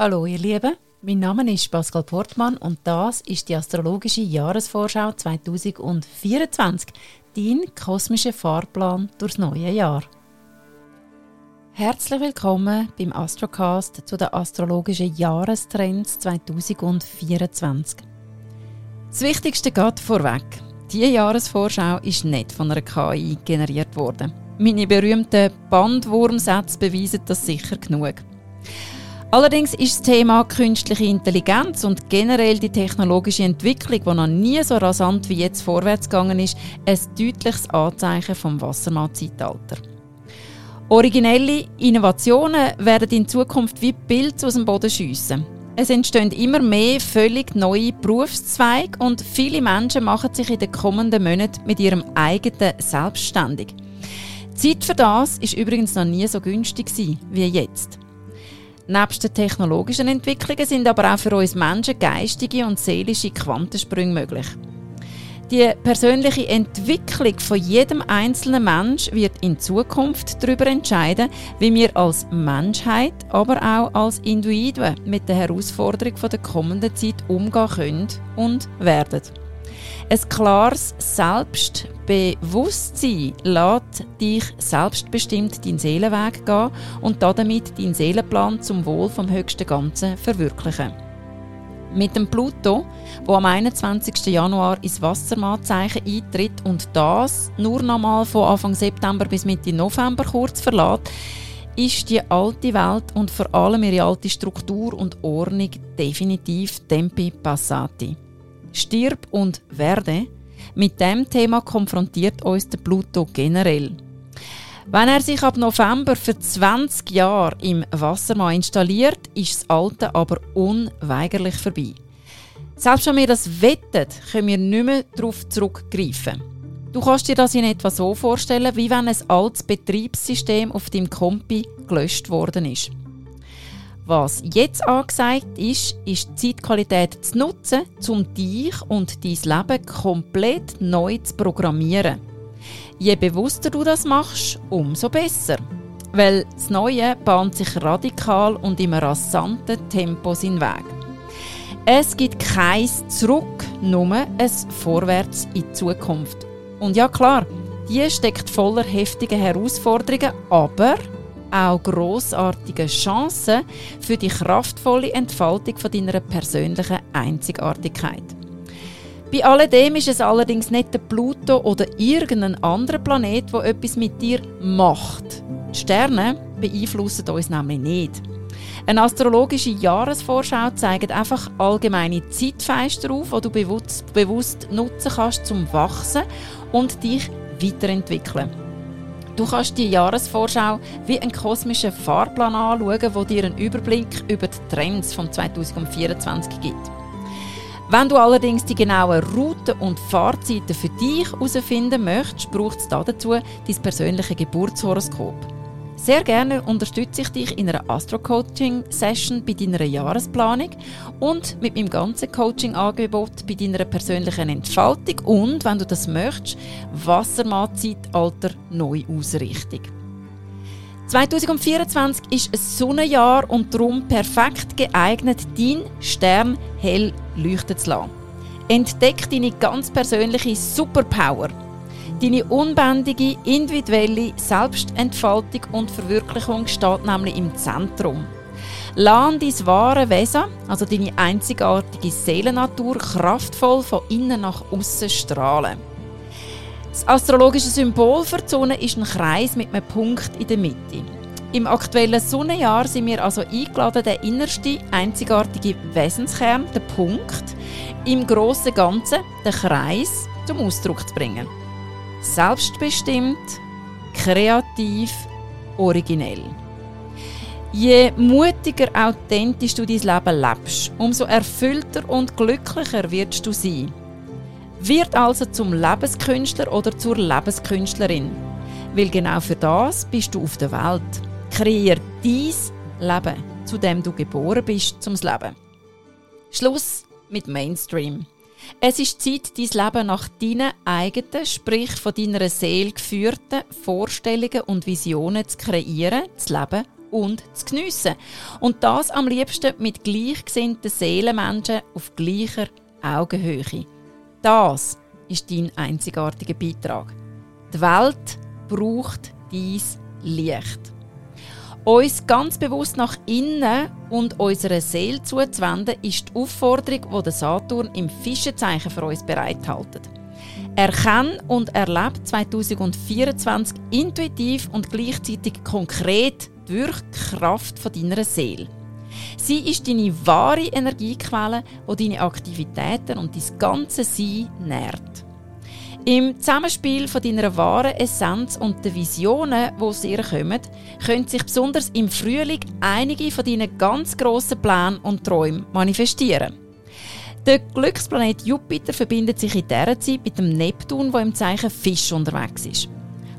Hallo ihr Lieben, mein Name ist Pascal Portmann und das ist die astrologische Jahresvorschau 2024, dein kosmischer Fahrplan durchs neue Jahr. Herzlich willkommen beim Astrocast zu den astrologischen Jahrestrends 2024. Das Wichtigste geht vorweg. Diese Jahresvorschau ist nicht von einer KI generiert worden. Meine berühmten Bandwurmsätze beweisen das sicher genug. Allerdings ist das Thema künstliche Intelligenz und generell die technologische Entwicklung, die noch nie so rasant wie jetzt vorwärts gegangen ist, ein deutliches Anzeichen vom Wassermann-Zeitalter. Originelle Innovationen werden in Zukunft wie Pilze aus dem Boden schiessen. Es entstehen immer mehr völlig neue Berufszweige und viele Menschen machen sich in den kommenden Monaten mit ihrem eigenen selbstständig. Die Zeit für das ist übrigens noch nie so günstig wie jetzt. Neben den technologischen Entwicklungen sind aber auch für uns Menschen geistige und seelische Quantensprünge möglich. Die persönliche Entwicklung von jedem einzelnen Mensch wird in Zukunft darüber entscheiden, wie wir als Menschheit, aber auch als Individuen mit der Herausforderung der kommenden Zeit umgehen können und werden. Ein klares Selbstbewusstsein lässt dich selbstbestimmt deinen Seelenweg gehen und damit deinen Seelenplan zum Wohl vom höchsten Ganzen verwirklichen. Mit dem Pluto, wo am 21. Januar ins Wassermannzeichen eintritt und das nur noch mal von Anfang September bis Mitte November kurz verlässt, ist die alte Welt und vor allem ihre alte Struktur und Ordnung definitiv tempi passati. Stirb und werde, mit dem Thema konfrontiert uns der Pluto generell. Wenn er sich ab November für 20 Jahre im Wassermann installiert, ist das Alte aber unweigerlich vorbei. Selbst wenn wir das wettet, können wir nicht mehr darauf zurückgreifen. Du kannst dir das in etwa so vorstellen, wie wenn ein altes Betriebssystem auf deinem Kompi gelöscht worden ist. Was jetzt angesagt ist, ist die Zeitqualität zu nutzen, um dich und dein Leben komplett neu zu programmieren. Je bewusster du das machst, umso besser. Weil das Neue bahnt sich radikal und im rasanten Tempo seinen Weg. Es gibt kein Zurück, nur ein Vorwärts in die Zukunft. Und ja klar, die steckt voller heftiger Herausforderungen, aber auch großartige Chancen für die kraftvolle Entfaltung von deiner persönlichen Einzigartigkeit. Bei alledem ist es allerdings nicht der Pluto oder irgendein anderer Planet, der etwas mit dir macht. Die Sterne beeinflussen uns nämlich nicht. Eine astrologische Jahresvorschau zeigt einfach allgemeine Zeitfenster auf, die du bewusst, bewusst nutzen kannst zum Wachsen und dich weiterentwickeln. Du kannst die Jahresvorschau wie einen kosmischen Fahrplan anschauen, der dir einen Überblick über die Trends von 2024 gibt. Wenn du allerdings die genauen Routen und Fahrzeiten für dich herausfinden möchtest, braucht es dazu dein persönliches Geburtshoroskop. Sehr gerne unterstütze ich dich in einer Astro-Coaching-Session bei deiner Jahresplanung und mit meinem ganzen Coaching-Angebot bei deiner persönlichen Entfaltung und, wenn du das möchtest, Wassermann-Zeitalter Neuausrichtung. 2024 ist ein Sonnenjahr und darum perfekt geeignet, deinen Stern hell leuchten zu lassen. Entdeck deine ganz persönliche Superpower – Deine unbändige, individuelle Selbstentfaltung und Verwirklichung steht nämlich im Zentrum. Lass dein wahre Wesen, also deine einzigartige Seelennatur, kraftvoll von innen nach außen strahlen. Das astrologische Symbol für die Sonne ist ein Kreis mit einem Punkt in der Mitte. Im aktuellen Sonnenjahr sind wir also eingeladen, den innersten, einzigartigen Wesenskern, den Punkt, im grossen Ganzen, den Kreis, zum Ausdruck zu bringen selbstbestimmt, kreativ, originell. Je mutiger, authentisch du dein Leben lebst, umso erfüllter und glücklicher wirst du sein. Wird also zum Lebenskünstler oder zur Lebenskünstlerin. Weil genau für das bist du auf der Welt. Kreier dein Leben, zu dem du geboren bist, zum Leben. Schluss mit Mainstream. Es ist Zeit, dein Leben nach deinen eigenen, sprich von deiner Seele geführten Vorstellungen und Visionen zu kreieren, zu leben und zu geniessen. Und das am liebsten mit gleichgesinnten Seelenmenschen auf gleicher Augenhöhe. Das ist dein einzigartiger Beitrag. Die Welt braucht dies Licht. Uns ganz bewusst nach innen und unserer Seele zuzuwenden, ist die Aufforderung, die der Saturn im Fischezeichen für uns bereithält. Erkenn und erlebe 2024 intuitiv und gleichzeitig konkret die Wirkkraft deiner Seele. Sie ist deine wahre Energiequelle, die deine Aktivitäten und dein ganze Sein nährt. Im Zusammenspiel von deiner wahren Essenz und den Visionen, die aus ihr kommen, können sich besonders im Frühling einige von deinen ganz grossen Plänen und Träumen manifestieren. Der Glücksplanet Jupiter verbindet sich in dieser Zeit mit dem Neptun, der im Zeichen Fisch unterwegs ist.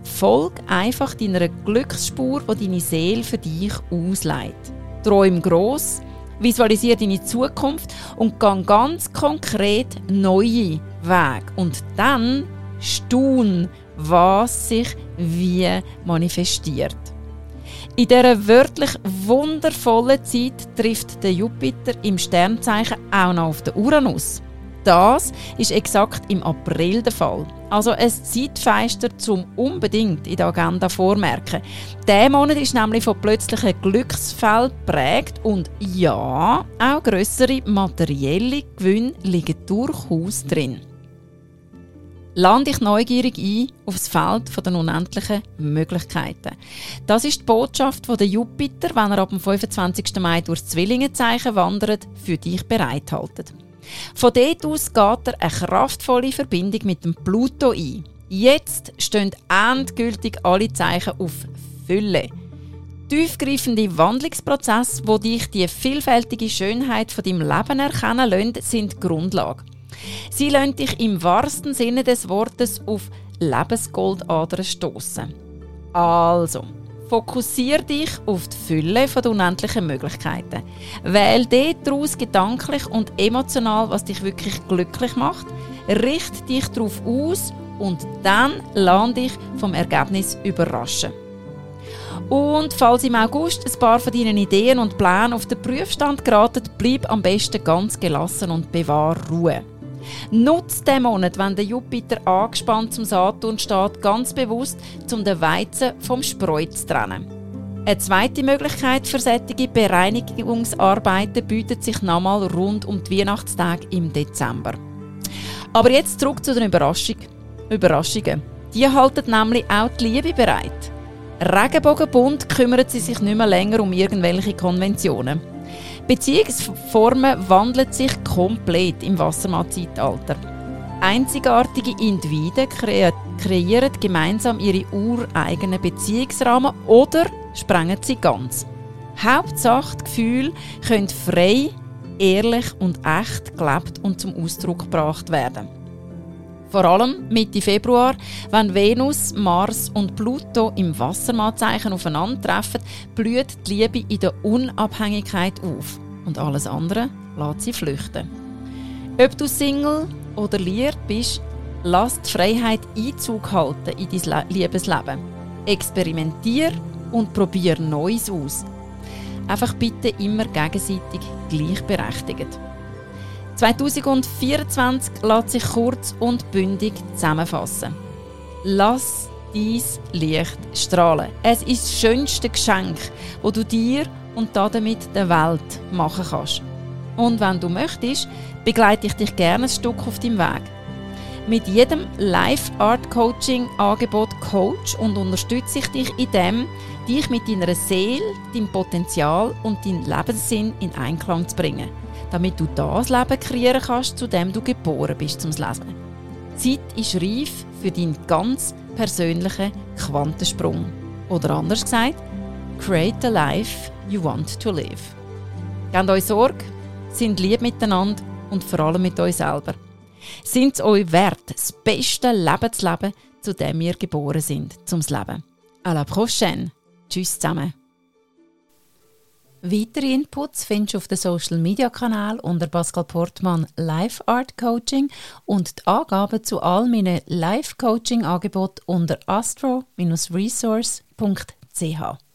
Folg einfach deiner Glücksspur, die deine Seele für dich ausleiht. Träum gross, visualisiere deine Zukunft und geh ganz konkret neue Wege. Und dann staun, was sich wie manifestiert. In dieser wörtlich wundervollen Zeit trifft der Jupiter im Sternzeichen auch noch auf den Uranus. Das ist exakt im April der Fall. Also ein Zeitfenster zum unbedingt in der Agenda vormerken. Der Monat ist nämlich von plötzlichen Glücksfällen geprägt und ja, auch größere materielle Gewinne liegen durchaus drin lande ich neugierig ein auf das Feld der unendlichen Möglichkeiten. Das ist die Botschaft, die der Jupiter, wenn er ab dem 25. Mai durchs Zwillingenzeichen wandert, für dich bereithält. Von dort aus geht er eine kraftvolle Verbindung mit dem Pluto ein. Jetzt stehen endgültig alle Zeichen auf Fülle. Tiefgreifende Wandlungsprozesse, wo dich die vielfältige Schönheit von deinem Leben erkennen lassen, sind die Grundlage. Sie lassen dich im wahrsten Sinne des Wortes auf Lebensgoldadern stoßen. Also, fokussiere dich auf die Fülle der unendlichen Möglichkeiten. Wähl daraus gedanklich und emotional, was dich wirklich glücklich macht. Richte dich darauf aus und dann lass dich vom Ergebnis überraschen. Und falls im August ein paar von deinen Ideen und Plänen auf den Prüfstand geraten, bleib am besten ganz gelassen und bewahr Ruhe. Nutzt den Monat, wenn der Jupiter angespannt zum Saturn steht, ganz bewusst, um den Weizen vom Spreu zu trennen. Eine zweite Möglichkeit für solche Bereinigungsarbeiten bietet sich nochmal rund um die Weihnachtstage im Dezember. Aber jetzt zurück zu den Überraschung. Überraschungen. Die halten nämlich auch die Liebe bereit. Regenbogenbunt kümmert sie sich nicht mehr länger um irgendwelche Konventionen. Beziehungsformen wandeln sich komplett im Wassermann-Zeitalter. Einzigartige Individuen kre kreieren gemeinsam ihre ureigenen Beziehungsrahmen oder sprengen sie ganz. Hauptsache, die Gefühle können frei, ehrlich und echt gelebt und zum Ausdruck gebracht werden. Vor allem Mitte Februar, wenn Venus, Mars und Pluto im Wassermannzeichen aufeinandertreffen, blüht die Liebe in der Unabhängigkeit auf. Und alles andere lässt sie flüchten. Ob du Single oder liiert bist, lass die Freiheit Einzug halten in dein Liebesleben. Experimentier und probier Neues aus. Einfach bitte immer gegenseitig gleichberechtigt. 2024 lässt sich kurz und bündig zusammenfassen. Lass dein Licht strahlen. Es ist das schönste Geschenk, das du dir und damit der Welt machen kannst. Und wenn du möchtest, begleite ich dich gerne ein Stück auf deinem Weg. Mit jedem Live Art Coaching Angebot coach und unterstütze ich dich in dem, dich mit deiner Seele, deinem Potenzial und deinem Lebenssinn in Einklang zu bringen damit du das Leben kreieren kannst, zu dem du geboren bist zum Leben. Die Zeit ist reif für deinen ganz persönlichen Quantensprung. Oder anders gesagt, create the life you want to live. Gebt euch Sorge, sind lieb miteinander und vor allem mit euch selber. Sind es euch wert, das beste Leben zu leben, zu dem wir geboren sind, zum Leben. À la prochaine. Tschüss zusammen. Weitere Inputs findest du auf den Social Media Kanal unter Pascal Portmann Live Art Coaching und die Angaben zu all meinen Live Coaching Angeboten unter astro-resource.ch.